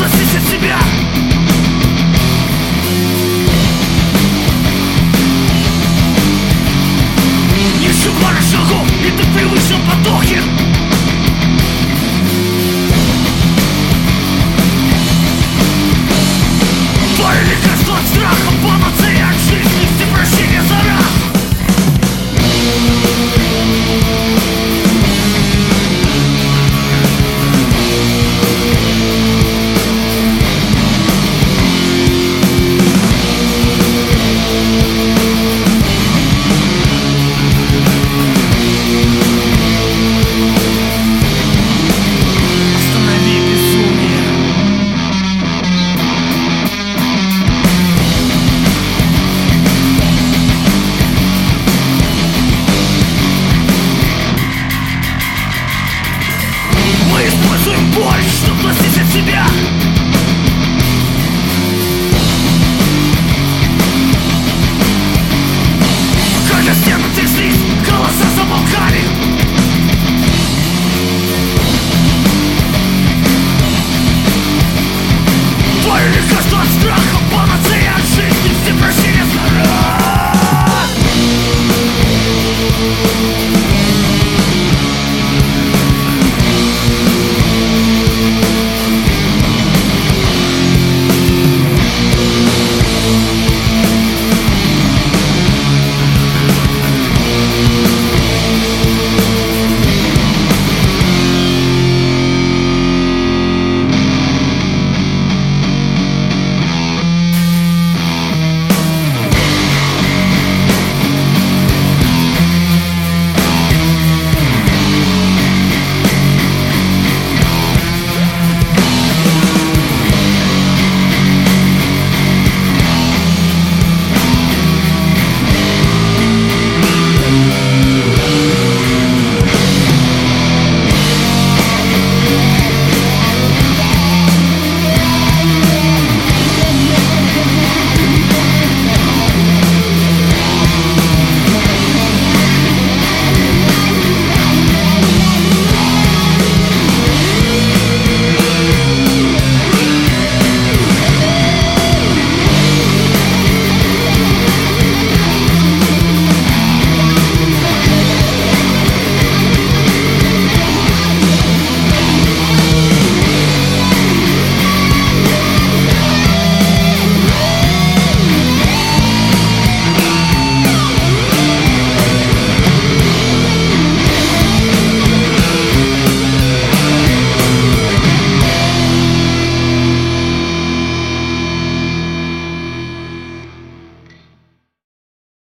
Проснись себя!